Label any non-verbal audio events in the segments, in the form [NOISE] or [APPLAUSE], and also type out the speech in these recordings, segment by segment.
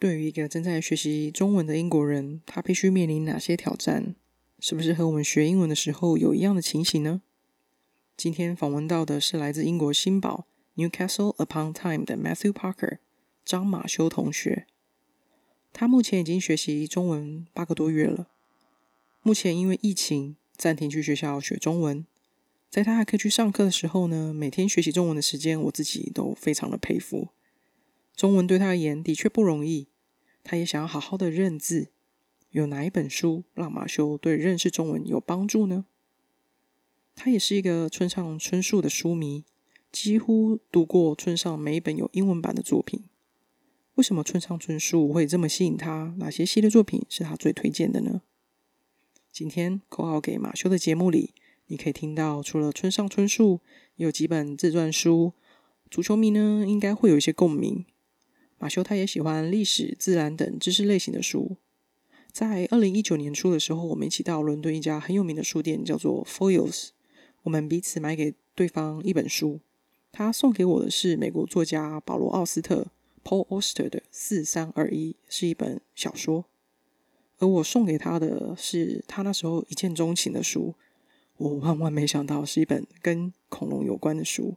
对于一个正在学习中文的英国人，他必须面临哪些挑战？是不是和我们学英文的时候有一样的情形呢？今天访问到的是来自英国新堡 Newcastle upon Tyne 的 Matthew Parker 张马修同学。他目前已经学习中文八个多月了。目前因为疫情暂停去学校学中文，在他还可以去上课的时候呢，每天学习中文的时间，我自己都非常的佩服。中文对他而言的确不容易。他也想要好好的认字，有哪一本书让马修对认识中文有帮助呢？他也是一个村上春树的书迷，几乎读过村上每一本有英文版的作品。为什么村上春树会这么吸引他？哪些系列作品是他最推荐的呢？今天口号给马修的节目里，你可以听到除了村上春树，有几本自传书。足球迷呢，应该会有一些共鸣。马修他也喜欢历史、自然等知识类型的书。在二零一九年初的时候，我们一起到伦敦一家很有名的书店，叫做 Foyles。我们彼此买给对方一本书。他送给我的是美国作家保罗·奥斯特 （Paul Auster） 的《四三二一》，是一本小说。而我送给他的是他那时候一见钟情的书。我万万没想到是一本跟恐龙有关的书。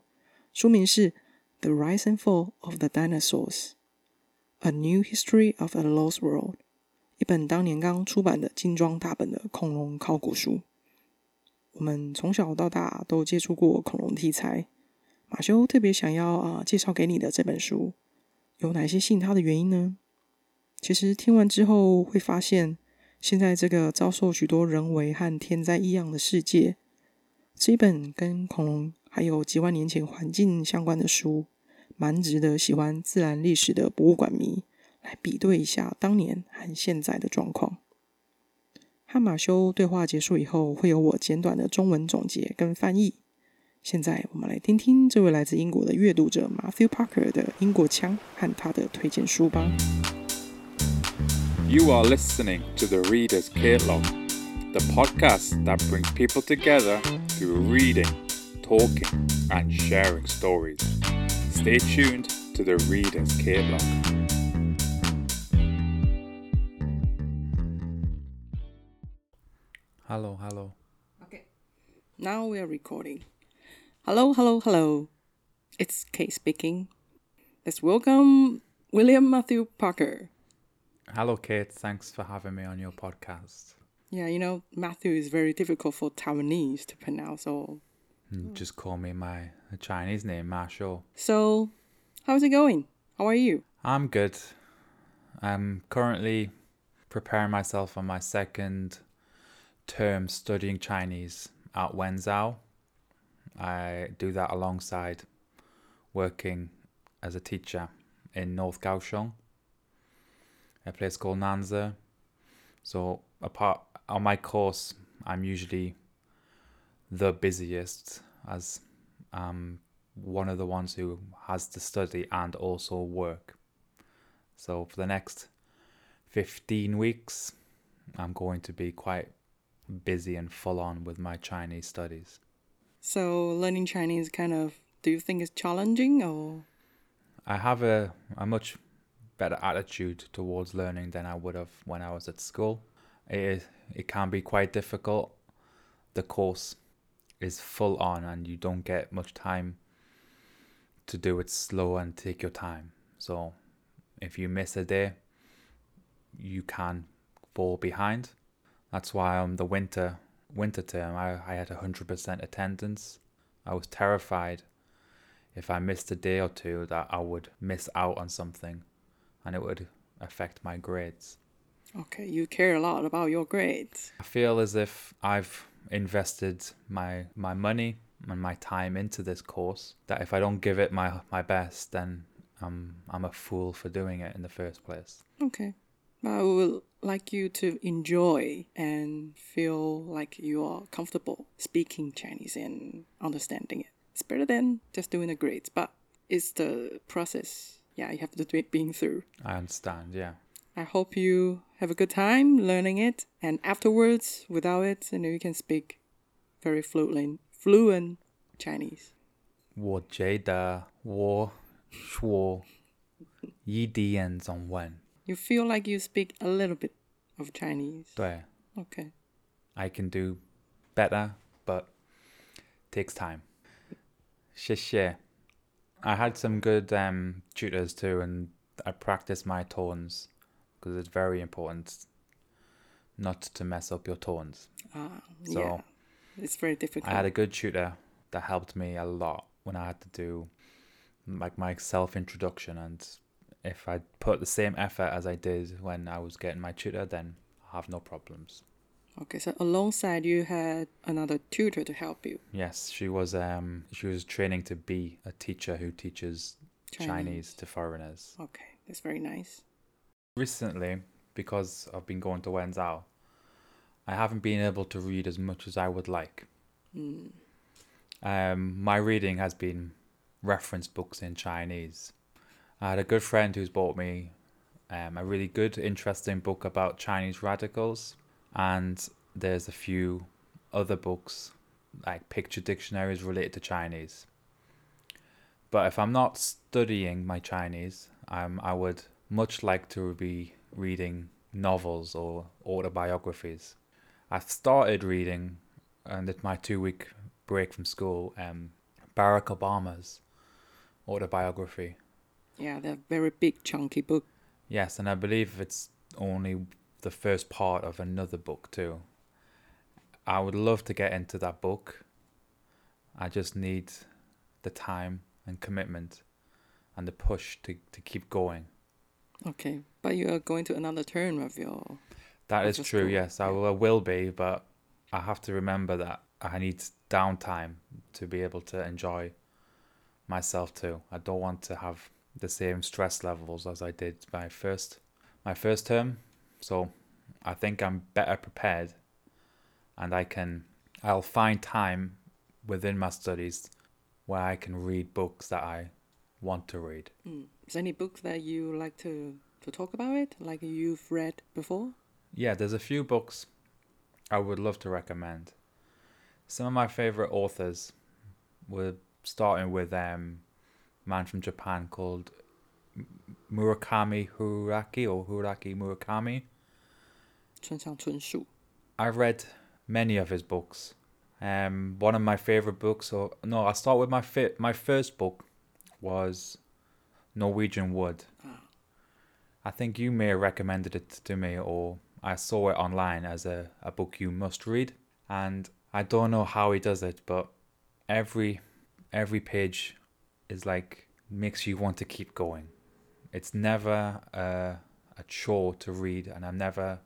书名是《The Rise and Fall of the Dinosaurs》。A New History of a Lost World，一本当年刚出版的精装大本的恐龙考古书。我们从小到大都接触过恐龙题材。马修特别想要啊介绍给你的这本书，有哪些吸引他的原因呢？其实听完之后会发现，现在这个遭受许多人为和天灾异样的世界，这一本跟恐龙还有几万年前环境相关的书。蛮值得喜欢自然历史的博物馆迷来比对一下当年和现在的状况。和马修对话结束以后，会有我简短的中文总结跟翻译。现在我们来听听这位来自英国的阅读者 Matthew Parker 的英国腔和他的推荐书吧。You are listening to the Reader's Catalog, the podcast that brings people together through reading, talking, and sharing stories. Stay tuned to the Reader's Catalog. Hello, hello. Okay. Now we are recording. Hello, hello, hello. It's Cait speaking. Let's welcome William Matthew Parker. Hello, Cait. Thanks for having me on your podcast. Yeah, you know, Matthew is very difficult for Taiwanese to pronounce, so Mm, Just call me my Chinese name, Ma Shou. So, how's it going? How are you? I'm good. I'm currently preparing myself for my second term studying Chinese at Wenzao. I do that alongside working as a teacher in North Kaohsiung, a place called Nanze. So apart on my course, I'm usually the busiest as um one of the ones who has to study and also work. So for the next 15 weeks, I'm going to be quite busy and full on with my Chinese studies. So, learning Chinese kind of, do you think is challenging or? I have a, a much better attitude towards learning than I would have when I was at school. It, it can be quite difficult. The course is full on and you don't get much time to do it slow and take your time. So if you miss a day, you can fall behind. That's why on the winter winter term I, I had hundred percent attendance. I was terrified if I missed a day or two that I would miss out on something and it would affect my grades. Okay, you care a lot about your grades. I feel as if I've invested my my money and my time into this course that if I don't give it my my best then I'm I'm a fool for doing it in the first place. Okay. I would like you to enjoy and feel like you are comfortable speaking Chinese and understanding it. It's better than just doing the grades, but it's the process. Yeah, you have to do it being through. I understand, yeah. I hope you have a good time learning it, and afterwards, without it, you know, you can speak very fluent, fluent Chinese. 我觉得我说一点中文 You feel like you speak a little bit of Chinese. 对 Okay. I can do better, but takes time. 谢谢. I had some good um, tutors too, and I practiced my tones because it's very important not to mess up your tones. Ah, So, yeah. It's very difficult. I had a good tutor that helped me a lot when I had to do like my self introduction, and if I put the same effort as I did when I was getting my tutor, then I have no problems. Okay, so alongside you had another tutor to help you. Yes, she was um she was training to be a teacher who teaches Chinese, to foreigners. Okay, that's very nice. Recently, because I've been going to Wenzao, I haven't been able to read as much as I would like. Mm. Um, my reading has been reference books in Chinese. I had a good friend who's bought me um, a really good, interesting book about Chinese radicals, and there's a few other books like picture dictionaries related to Chinese. But if I'm not studying my Chinese, um, I would much like to be reading novels or autobiographies. I've started reading, and it's my two week break from school, um, Barack Obama's autobiography. Yeah, they're very big, chunky book. Yes, and I believe it's only the first part of another book too. I would love to get into that book. I just need the time and commitment and the push to, to keep going. Okay, but you are going to another term of your. That is true, school, yes, I will, will be, but I have to remember that I need downtime to be able to enjoy myself too. I don't want to have the same stress levels as I did my first my first term. So I think I'm better prepared and I can I'll find time within my studies where I can read books that I want to read. Mm. Is there any book that you like to to talk about it, like you've read before? Yeah, there's a few books I would love to recommend. Some of my favorite authors were starting with um, a man from Japan called M- Murakami Haruki or Haruki Murakami. 村上春树. I've read many of his books. Um, one of my favorite books, or no, I'll start with my fi- my first book was Norwegian Wood. I think you may have recommended it to me, or I saw it online as a, a book you must read. And I don't know how he does it, but every every page is like makes you want to keep going. It's never a, a chore to read, and I'm never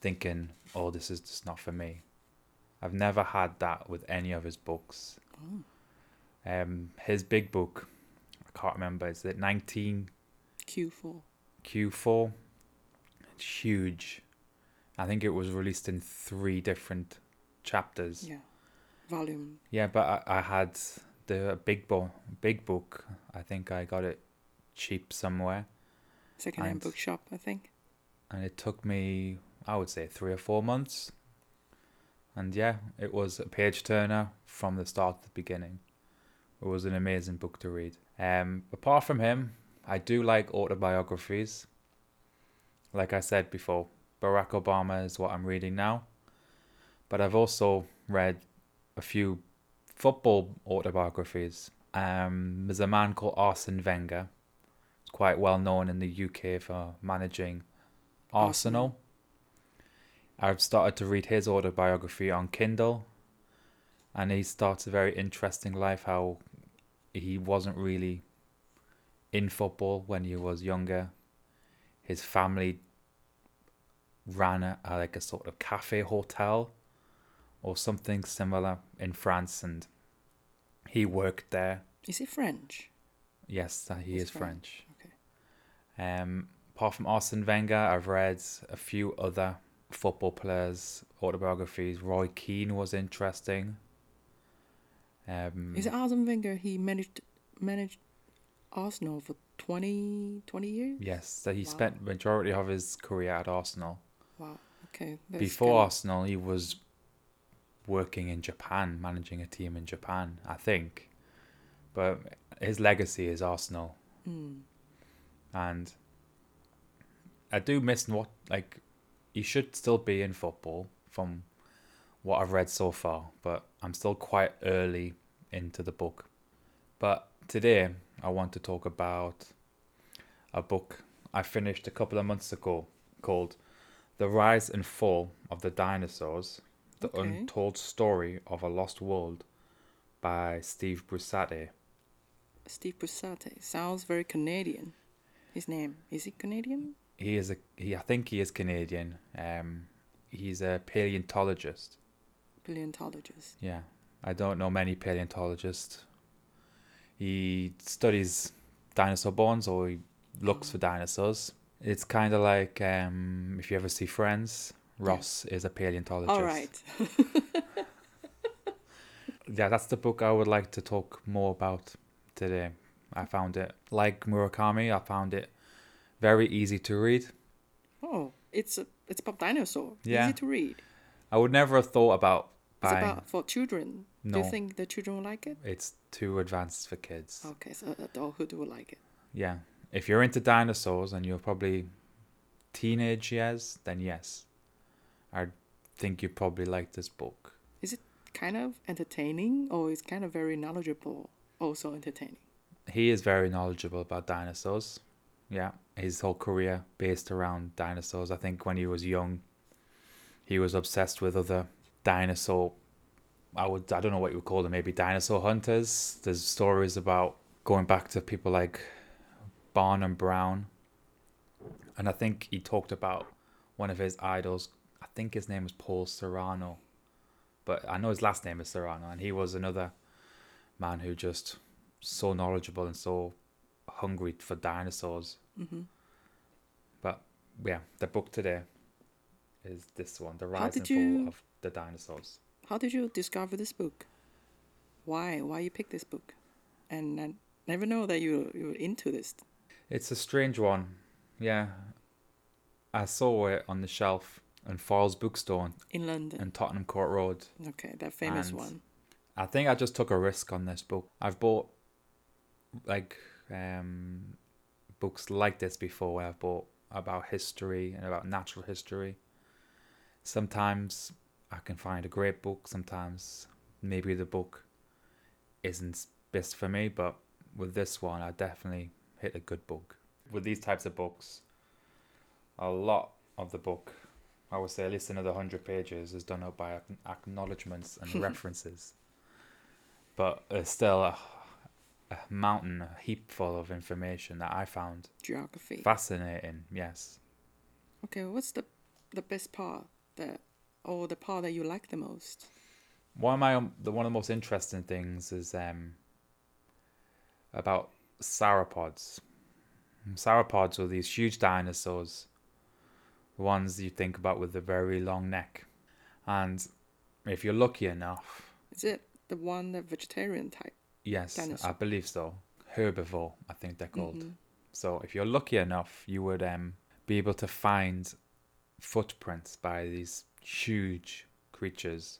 thinking, "Oh, this is just not for me." I've never had that with any of his books. Oh. Um, his big book, I can't remember. Is it nineteen Q4. Q4? It's huge. I think it was released in three different chapters. Yeah. Volume. Yeah, but I, I had the big bo- big book. I think I got it cheap somewhere, Secondhand And- bookshop, I think. and it took me, I would say, three or four months. And yeah, it was a page turner from the start to the beginning. It was an amazing book to read. Um, apart from him, I do like autobiographies. Like I said before, Barack Obama is what I'm reading now. But I've also read a few football autobiographies. Um, there's a man called Arsene Wenger. He's quite well known in the UK for managing Arsenal. I've started to read his autobiography on Kindle, and he starts a very interesting life. How he wasn't really in football when he was younger. His family ran a, a like a sort of cafe hotel or something similar in France, and he worked there. Is he French? Yes, that he He's is French. Okay. Um, apart from Arsene Wenger, I've read a few other football players' autobiographies. Roy Keane was interesting. Um, Is it Arsene Wenger? He managed managed Arsenal for 20, 20 years? Yes, so he Wow. spent majority of his career at Arsenal. Wow. Okay. Before Arsenal, he was working in Japan, managing a team in Japan, I think. But his legacy is Arsenal, Mm. and I do miss what like he should still be in football from what I've read so far, but I'm still quite early into the book. But today I want to talk about a book I finished a couple of months ago called The Rise and Fall of the Dinosaurs The Okay. Untold Story of a Lost World by Steve Brusatte. Steve Brusatte sounds very Canadian. His name is he Canadian? He is a he I think he is Canadian. Um he's a paleontologist. Paleontologist. Yeah. I don't know many paleontologists. He studies dinosaur bones or he looks for dinosaurs. It's kind of like um, if you ever see Friends, Ross is a paleontologist. All right. [LAUGHS] Yeah, that's the book I would like to talk more about today. I found it, like Murakami, I found it very easy to read. oh, it's a it's about dinosaur. Yeah. Easy to read. I would never have thought about It's about for children. Do you think the children will like it? It's too advanced for kids. Okay, so adulthood will like it. Yeah. If you're into dinosaurs and you're probably teenage years, then yes. I think you probably like this book. Is it kind of entertaining, or is kind of very knowledgeable. Also entertaining. He is very knowledgeable about dinosaurs. Yeah. His whole career based around dinosaurs. I think when he was young, he was obsessed with other dinosaur I would I don't know what you would call them, maybe dinosaur hunters. There's stories about going back to people like Barnum Brown. And I think he talked about one of his idols. I think his name was Paul Sereno. But I know his last name is Sereno and he was another man who just so knowledgeable and so hungry for dinosaurs. hmm But yeah, the book today is this one, The Rise and you- Fall of the Dinosaurs. How did you discover this book? Why? Why you pick this book? And I never know that you you were into this. It's a strange one. Yeah. I saw it on the shelf in Foyles Bookstore in London. in Tottenham Court Road. okay, that famous and- one. I think I just took a risk on this book. I've bought like um books like this before where I've bought about history and about natural history. Sometimes I can find a great book, sometimes maybe the book isn't best for me, but with this one I definitely hit a good book. With these types of books, a lot of the book, I would say at least another hundred pages, is done up by acknowledgements and [LAUGHS] references. But it's still a, a mountain, a heap full of information that I found Geography. fascinating. Yes. okay, what's the the best part that or the part that you like the most? One of my um, the one of the most interesting things is um about sauropods. Sauropods are these huge dinosaurs, the ones you think about with the very long neck, and if you're lucky enough, Is it the one that vegetarian type? yes, I believe so. Herbivore, I think they're called. Mhm. So if you're lucky enough, you would um be able to find footprints by these huge creatures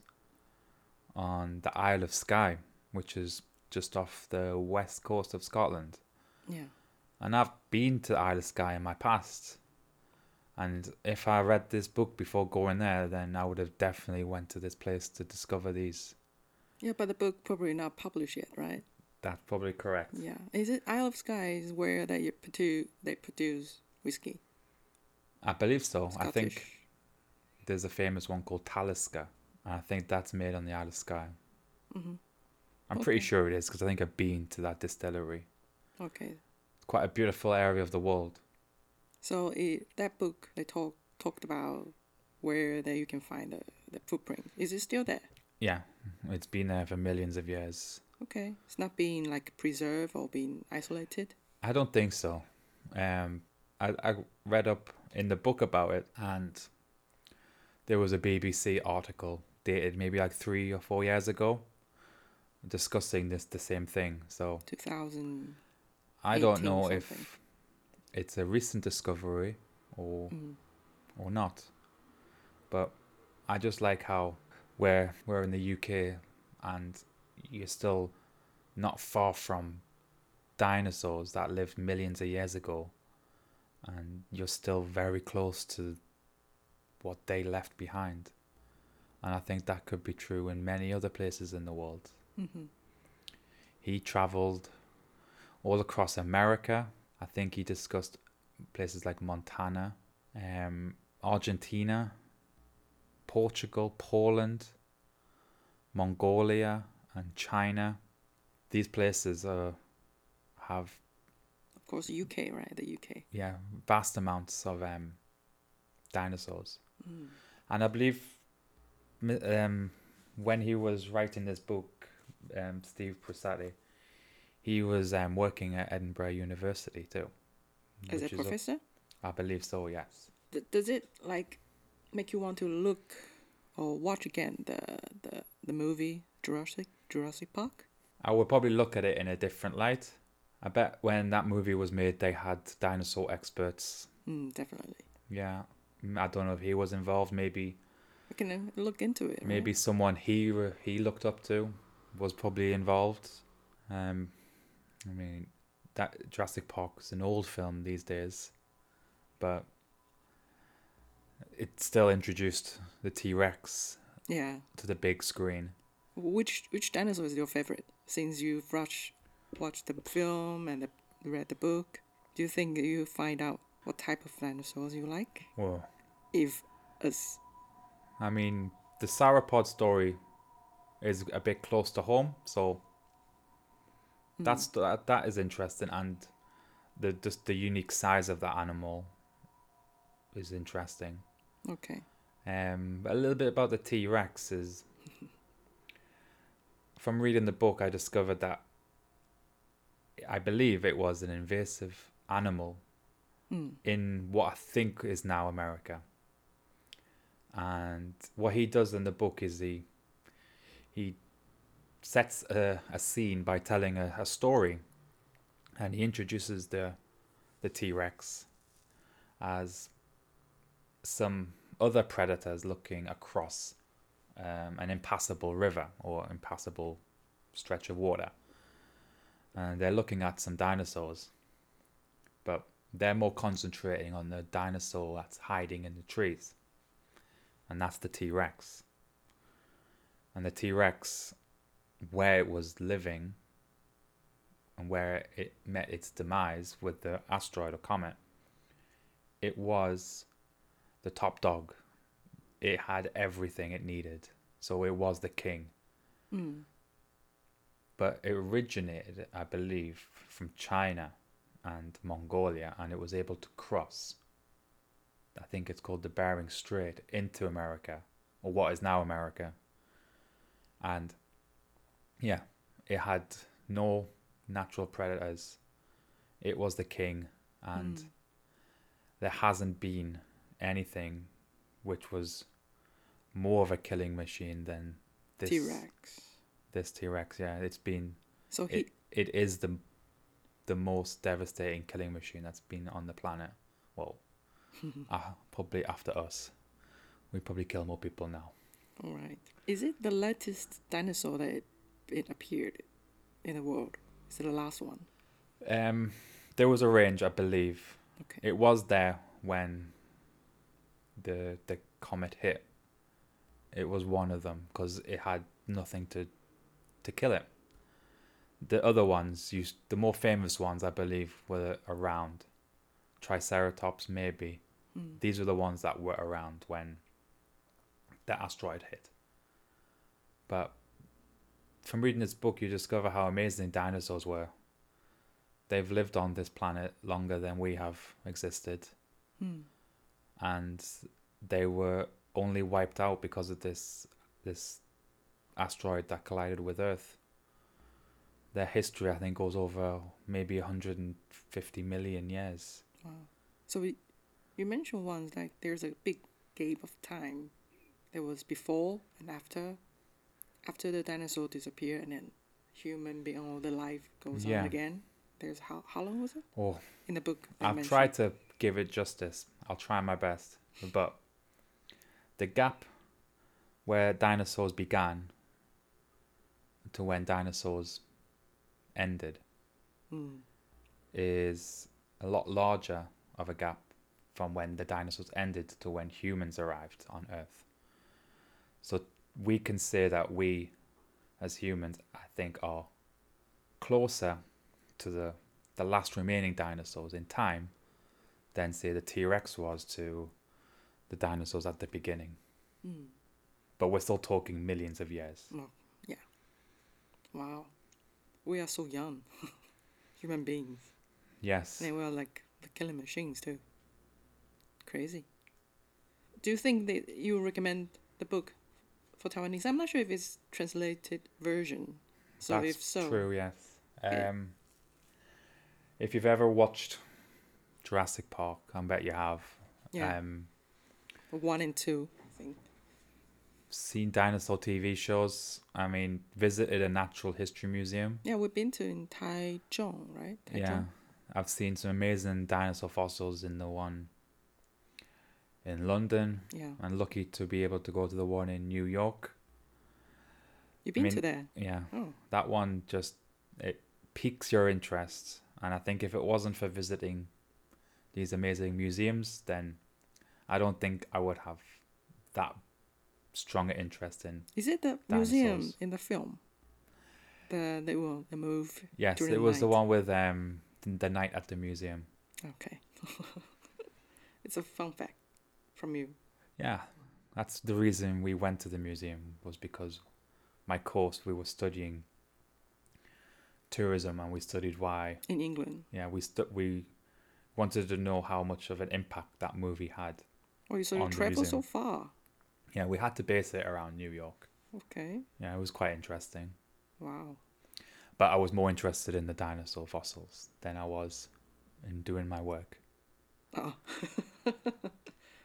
on the Isle of Skye, which is just off the west coast of Scotland. Yeah. And I've been to the Isle of Skye in my past. And if I read this book before going there, then I would have definitely went to this place to discover these. Yeah, but the book probably not published yet, right? That's probably correct. Yeah. Is it Isle of Skye is where they produce they produce whiskey? I believe so. I think there's a famous one called Talisker. And I think that's made on the Isle of Skye. Mhm. I'm pretty sure it is because I think I've been to that distillery. Okay. It's quite a beautiful area of the world. So it, that book they talk talked about where that you can find the, the footprint. Is it still there? Yeah, it's been there for millions of years. Okay. It's not being like preserved or being isolated. I don't think so. Um, I I read up in the book about it, and there was a BBC article dated maybe like three or four years ago, discussing this the same thing. So Two thousand. I don't know if it's a recent discovery or Mm. or not. But I just like how we're we're in the UK and you're still not far from dinosaurs that lived millions of years ago and you're still very close to what they left behind. And I think that could be true in many other places in the world. hmm He traveled all across America. I think he discussed places like Montana, um, Argentina, Portugal, Poland, Mongolia, and China. These places are have Of course, UK, right? The UK. yeah vast amounts of um, dinosaurs. Mm. And I believe um, when he was writing this book, um, Steve Brusatte, he was um, working at Edinburgh University too. As a professor, I believe so, yes. D- does it like make you want to look or watch again the the the movie Jurassic Jurassic Park? I would probably look at it in a different light. I bet when that movie was made, they had dinosaur experts. Mm, definitely. Yeah, Mm, I don't know if he was involved. Maybe, We can uh, look into it. right? maybe someone he he looked up to was probably involved. Um, I mean, that Jurassic Park is an old film these days, but it still introduced the T Rex Yeah. to the big screen. Which which dinosaur is your favorite? Since you've watched watched the film and the, read the book, do you think you find out what type of dinosaurs you like? Whoa. If us, I mean, the sauropod story is a bit close to home, so mm, that's that, that is interesting, and the just the unique size of that animal is interesting. okay. Um, a little bit about the T Rex is [LAUGHS] from reading the book, I discovered that I believe it was an invasive animal Mm. in what I think is now America. And what he does in the book is he he sets a, a scene by telling a, a story, and he introduces the the T Rex as some other predators looking across um, an impassable river or impassable stretch of water, and they're looking at some dinosaurs, but they're more concentrating on the dinosaur that's hiding in the trees. And that's the T Rex. And the T Rex, where it was living and where it met its demise with the asteroid or comet, it was the top dog. It had everything it needed. So it was the king. Mm. But it originated, I believe, from China and Mongolia, and it was able to cross. I think it's called the Bering Strait into America, or what is now America. And yeah, it had no natural predators. It was the king, and Mm. there hasn't been anything which was more of a killing machine than this T Rex. This T Rex, yeah, it's been So he. it, it is the the most devastating killing machine that's been on the planet. Well, [LAUGHS] uh, probably after us. We probably kill more people now. All right. Is it the latest dinosaur that it, it appeared in the world? Is it the last one? Um, there was a range, I believe. Okay. It was there when the the comet hit. It was one of them because it had nothing to to kill it. The other ones, used the more famous ones, I believe, were around. Triceratops, maybe. Mm. These were the ones that were around when the asteroid hit. But from reading this book, you discover how amazing dinosaurs were. They've lived on this planet longer than we have existed, Mm. and they were only wiped out because of this this asteroid that collided with Earth. Their history, I think, goes over maybe 150 million years. Wow. So we, you mentioned once like there's a big gap of time. There was before and after. After the dinosaur disappear and then human being all the life goes Yeah. on again. There's how how long was it Oh, in the book? I've mentioned? tried to give it justice. I'll try my best. But the gap where dinosaurs began to when dinosaurs ended Mm. is a lot larger of a gap from when the dinosaurs ended to when humans arrived on Earth. So we can say that we, as humans, I think, are closer to the the last remaining dinosaurs in time than say the T Rex was to the dinosaurs at the beginning. Mm. But we're still talking millions of years. Yeah. Wow. We are so young. [LAUGHS] Human beings. Yes. And we are like the killing machines too. Crazy. Do you think that you recommend the book for Taiwanese? I'm not sure if it's translated version. So That's if so, true, yes. Yeah. Um, if you've ever watched Jurassic Park, I bet you have. yeah, Um, one and two, I think. Seen dinosaur TV shows. I mean, visited a natural history museum. Yeah, we've been to in Taichung, right? Yeah, I've seen some amazing dinosaur fossils in the one in London. Yeah. I'm lucky to be able to go to the one in New York. You've been mean- to there? Yeah, Oh, that one just it piques your interest, and I think if it wasn't for visiting these amazing museums, then I don't think I would have that stronger interest in. is it the museum in the film? The they will they move. Yes, it the was the one with um the night at the museum. Okay. [LAUGHS] it's a fun fact from you. Yeah, that's the reason we went to the museum was because my course we were studying tourism and we studied why. In England. Yeah, we stu- we wanted to know how much of an impact that movie had. Oh, you so you the travel so far. Yeah, we had to base it around New York. Okay. Yeah, it was quite interesting. Wow. But I was more interested in the dinosaur fossils than I was in doing my work. Oh. [LAUGHS]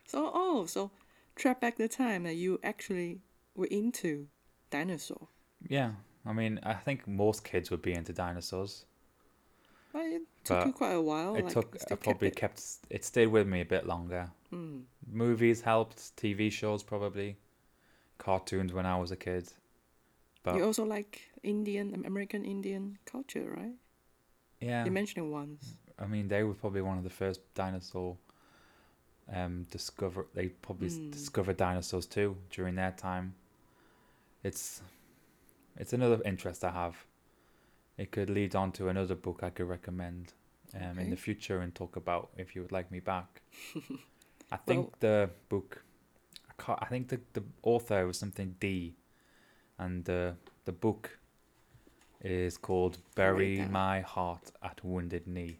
so oh, so track back the time that you actually were into dinosaur. Yeah, I mean, I think most kids would be into dinosaurs. Well, it took But you quite a while. it like, took I probably kept kept it stayed with me a bit longer. Mm. Movies helped, TV shows probably, cartoons when I was a kid. But You also like Indian, American Indian culture, right? yeah, You mentioned it once. I mean they were probably one of the first dinosaur um discover they probably Mm. discovered dinosaurs too during their time. It's it's another interest I have. It could lead on to another book I could recommend um in the future and talk about if you would like me back. [LAUGHS] I think the book I, can't, I think the, the author was something D and the the book is called Bury. My Heart at Wounded Knee.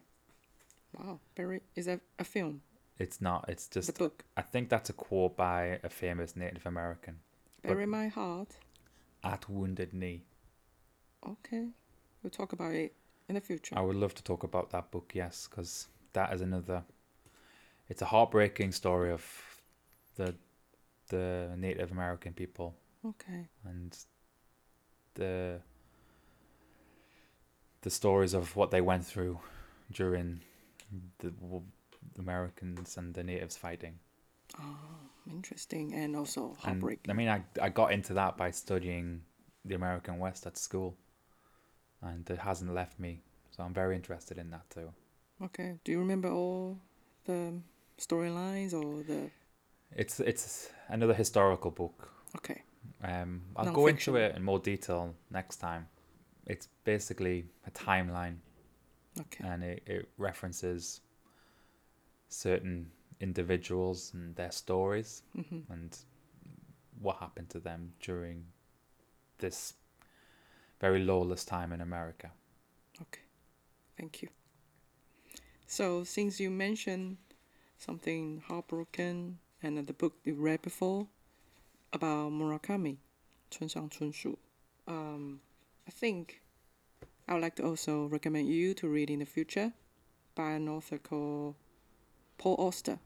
Wow, bury is that a film? It's not. It's just the book. I think that's a quote by a famous Native American. Bury my heart. At wounded knee. Okay, we'll talk about it in the future. I would love to talk about that book. Yes, because that is another. It's a heartbreaking story of the the Native American people Okay. and the the stories of what they went through during the Americans and the natives fighting. Oh, interesting and also And, heartbreaking. I mean, I I got into that by studying the American West at school, and it hasn't left me. So I'm very interested in that too. okay. Do you remember all the storylines or the? It's it's another historical book. Okay. Um, I'll go into it in more detail next time. It's basically a timeline, Okay. and it, it references certain individuals and their stories hmm and what happened to them during this very lawless time in America. Okay, thank you. So, since you mentioned something heartbroken and the book you read before about Murakami, Chun Shang Chun Shu, um, I think I would like to also recommend you to read in the future by an author called Paul Auster.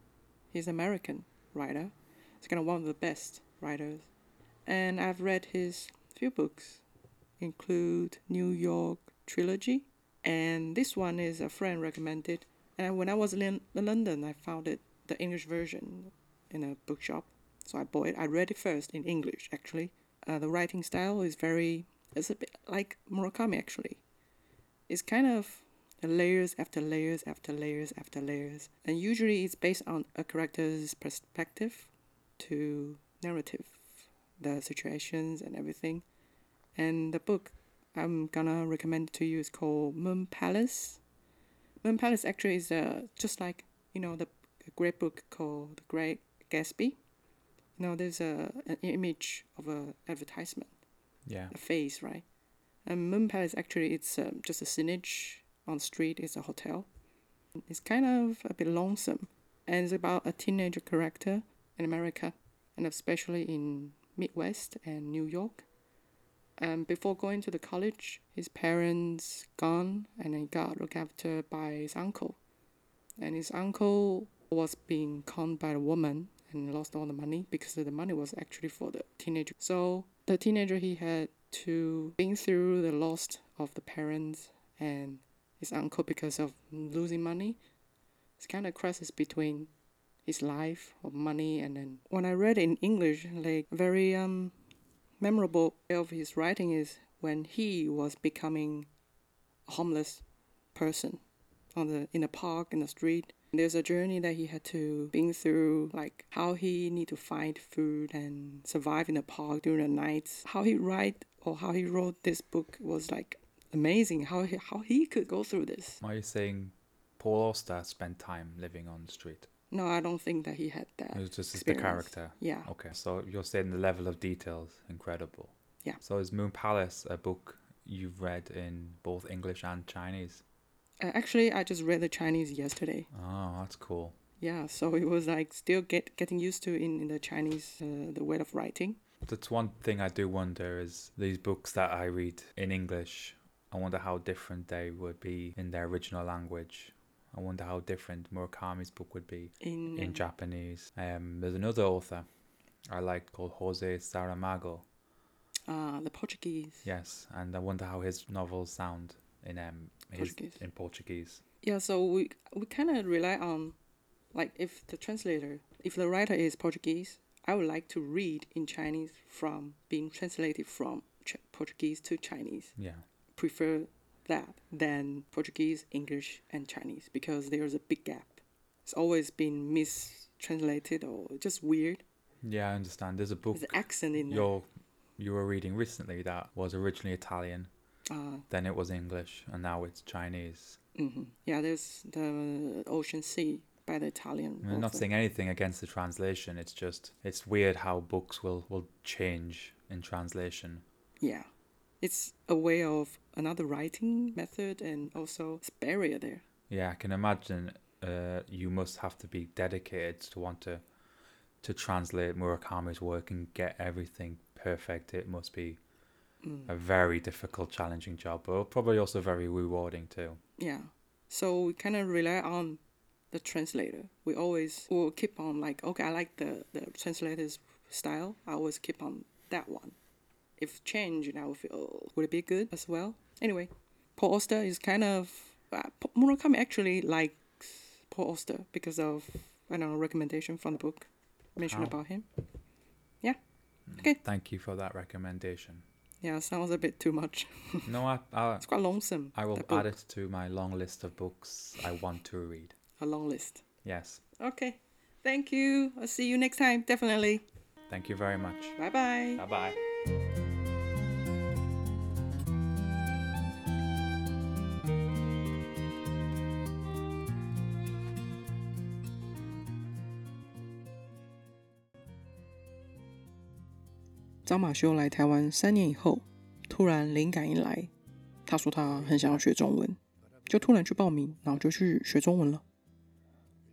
He's an American writer. He's kind of one of the best writers. And I've read his few books include New York Trilogy, and this one is a friend recommended. And when I was in London, I found it the English version in a bookshop, so I bought it. I read it first in English actually. Uh, the writing style is very it's a bit like Murakami actually. It's kind of layers after layers after layers after layers. And usually it's based on a character's perspective to narrative, the situations and everything. And the book I'm gonna recommend to you is called Moon Palace. Moon Palace actually is uh, just like you know the great book called The Great Gatsby. You know, there's a an image of a advertisement, Yeah. a face, right? And Moon Palace actually it's um, just a signage on the street. It's a hotel. It's kind of a bit lonesome, and it's about a teenager character in America, and especially in Midwest and New York. And before going to the college, his parents gone, and he got looked after by his uncle. And his uncle was being conned by a woman and lost all the money because the money was actually for the teenager. So the teenager he had to been through the loss of the parents and his uncle because of losing money. It's kind of crisis between his life of money and then when I read in English, like very um memorable of his writing is when he was becoming a homeless person on the in a park in the street. There's a journey that he had to been through, like how he need to find food and survive in the park during the nights. How he write or how he wrote this book was like amazing. How he, how he could go through this. Are you saying Paul Auster spent time living on the street? No, I don't think that he had that. It was just the character. Yeah. Okay, so you're saying the level of details incredible. Yeah. So is Moon Palace a book you've read in both English and Chinese? Uh, actually, I just read the Chinese yesterday. Oh, that's cool. Yeah, so it was like still get getting used to in, in the Chinese uh, the way of writing. That's one thing I do wonder is these books that I read in English. I wonder how different they would be in their original language. I wonder how different Murakami's book would be In, in um, Japanese. Um, there's another author I like called Jose Saramago. uh, the Portuguese. Yes, and I wonder how his novels sound in um his, Portuguese. in Portuguese. Yeah, so we we kind of rely on, like, if the translator, if the writer is Portuguese, I would like to read in Chinese from being translated from Ch- Portuguese to Chinese. Yeah, Prefer that than Portuguese, English, and Chinese because there's a big gap. It's always been mistranslated or just weird. yeah, I understand. There's a book There's an accent in there. you're were reading recently that was originally Italian, Uh, then it was English, and now it's Chinese. hmm Yeah, there's the Ocean Sea by the Italian. I'm not saying anything against the translation. It's just it's weird how books will will change in translation. Yeah, it's a way of another writing method and also it's barrier there. Yeah, I can imagine uh, you must have to be dedicated to want to to translate Murakami's work and get everything perfect. It must be Mm. a very difficult, challenging job, but probably also very rewarding too. Yeah, so we kind of rely on the translator. We always will keep on like okay, I like the the translator's style. I always keep on that one. If change, I will feel would it be good as well. Anyway, Paul Auster is kind of uh, Murakami actually likes Paul Auster because of I don't know recommendation from the book mentioned How? about him. Yeah. Okay. Thank you for that recommendation. Yeah, sounds a bit too much. [LAUGHS] no, I, I It's quite lonesome. I will add it to my long list of books I want to read. A long list. Yes. Okay. Thank you. I'll see you next time. Definitely. Thank you very much. Bye bye. Bye bye. 张马修来台湾三年以后，突然灵感一来，他说他很想要学中文，就突然去报名，然后就去学中文了。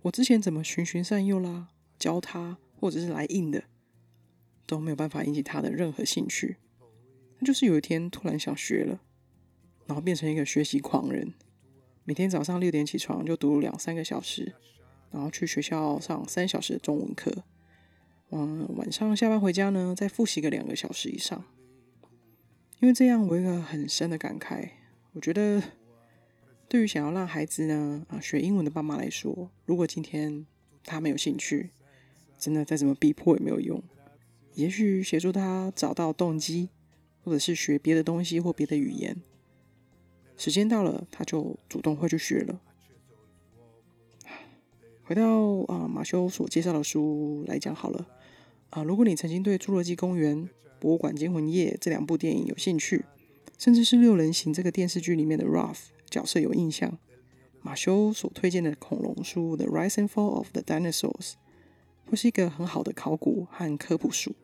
我之前怎么循循善诱啦，教他或者是来硬的，都没有办法引起他的任何兴趣。他就是有一天突然想学了，然后变成一个学习狂人，每天早上六点起床就读两三个小时，然后去学校上三小时的中文课。嗯，晚上下班回家呢，再复习个两个小时以上。因为这样，我有一个很深的感慨，我觉得对于想要让孩子呢啊学英文的爸妈来说，如果今天他没有兴趣，真的再怎么逼迫也没有用。也许协助他找到动机，或者是学别的东西或别的语言，时间到了，他就主动会去学了。回到啊马修所介绍的书来讲好了啊，如果你曾经对《侏罗纪公园》《博物馆惊魂夜》这两部电影有兴趣，甚至是《六人行》这个电视剧里面的 Ralph 角色有印象，马修所推荐的恐龙书《The Rise and Fall of the Dinosaurs》会是一个很好的考古和科普书。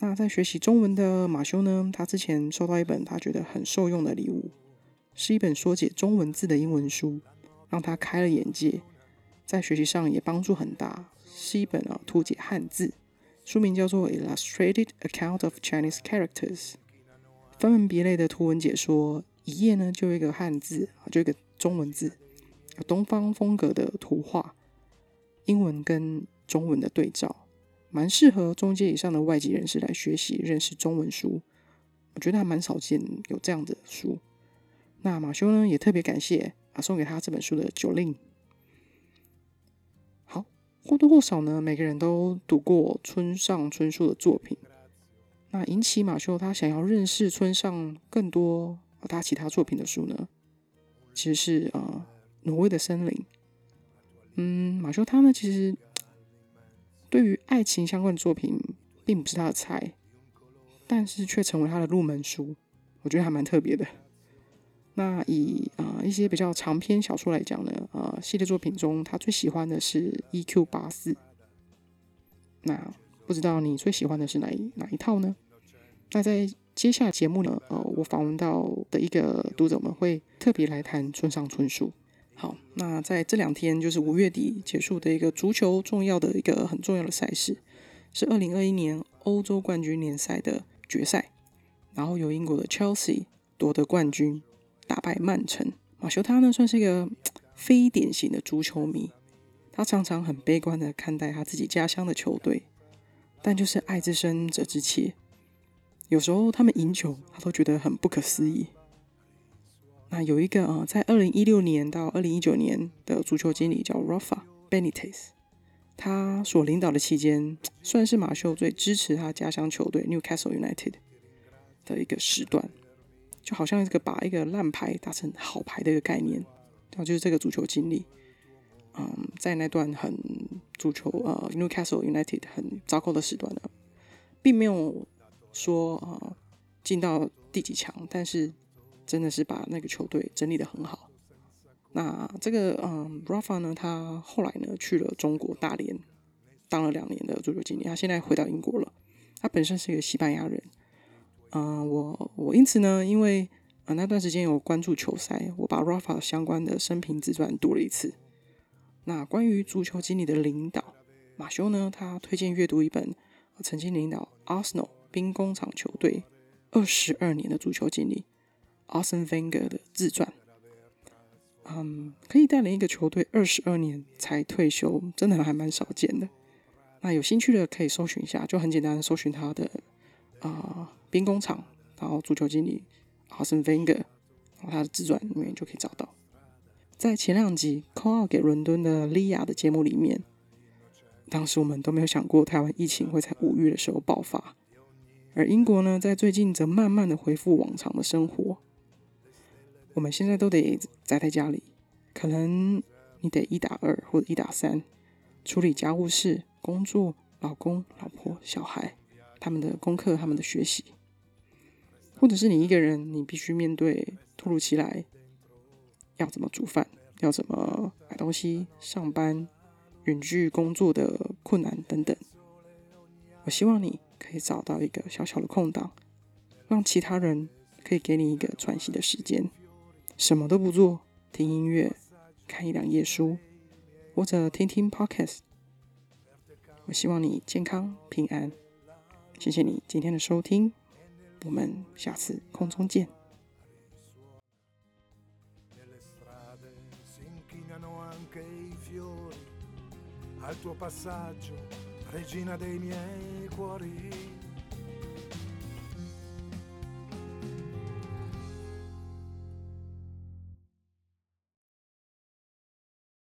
那在学习中文的马修呢，他之前收到一本他觉得很受用的礼物，是一本说解中文字的英文书，让他开了眼界，在学习上也帮助很大。是一本啊图解汉字，书名叫做《Illustrated Account of Chinese Characters》，分门别类的图文解说，一页呢就一个汉字，就一个中文字，东方风格的图画，英文跟中文的对照。蛮适合中阶以上的外籍人士来学习认识中文书，我觉得还蛮少见有这样的书。那马修呢也特别感谢啊送给他这本书的九令。或多或少呢每个人都读过村上春树的作品，那引起马修他想要认识村上更多他其他作品的书呢，其实是啊挪威的森林。嗯，马修他呢其实。[TSK] 对于爱情相关的作品，并不是他的菜，但是却成为他的入门书，我觉得还蛮特别的。那以啊一些比较长篇小说来讲呢，呃，系列作品中他最喜欢的是《E.Q. 八四》。那不知道你最喜欢的是哪哪一套呢？那在接下来节目呢，呃，我访问到的一个读者们会特别来谈村上春树。好，那在这两天就是五月底结束的一个足球重要的一个很重要的赛事，是二零二一年欧洲冠军联赛的决赛，然后由英国的 Chelsea 夺得冠军，打败曼城。马修他呢算是一个 [TSK] 非典型的足球迷，他常常很悲观的看待他自己家乡的球队，但就是爱之深责之切，有时候他们赢球，他都觉得很不可思议。那有一个啊，在二零一六年到二零一九年的足球经理叫 Rafa Benitez，他所领导的期间，[TSK] 算是马修最支持他家乡球队 Newcastle United 的一个时段，就好像这个把一个烂牌打成好牌的一个概念。然后就是这个足球经理，嗯，在那段很足球呃 Newcastle United 很糟糕的时段呢，并没有说啊进到第几强，但是。真的是把那个球队整理的很好。那这个嗯，Rafa 呢，他后来呢去了中国大连，当了两年的足球经理。他现在回到英国了。他本身是一个西班牙人。嗯，我我因此呢，因为呃那段时间有关注球赛，我把 Rafa 相关的生平自传读了一次。那关于足球经理的领导，马修呢，他推荐阅读一本曾经领导 Arsenal 兵工厂球队二十二年的足球经理。Arsen Wenger 的自传，嗯，可以带领一个球队二十二年才退休，真的还蛮少见的。那有兴趣的可以搜寻一下，就很简单的搜寻他的啊兵工厂，然后足球经理 Arsene Wenger，然后他的自传里面就可以找到。在前两集 call out 给伦敦的莉亚的节目里面，当时我们都没有想过台湾疫情会在五月的时候爆发，而英国呢，在最近则慢慢的恢复往常的生活。我们现在都得宅在家里，可能你得一打二或者一打三处理家务事、工作、老公、老婆、小孩他们的功课、他们的学习，或者是你一个人，你必须面对突如其来要怎么煮饭、要怎么买东西、上班、远距工作的困难等等。我希望你可以找到一个小小的空档，让其他人可以给你一个喘息的时间。什么都不做，听音乐，看一两页书，或者听听 podcast。我希望你健康平安。谢谢你今天的收听，我们下次空中见。al tuo passaggio, regina dei miei cuori.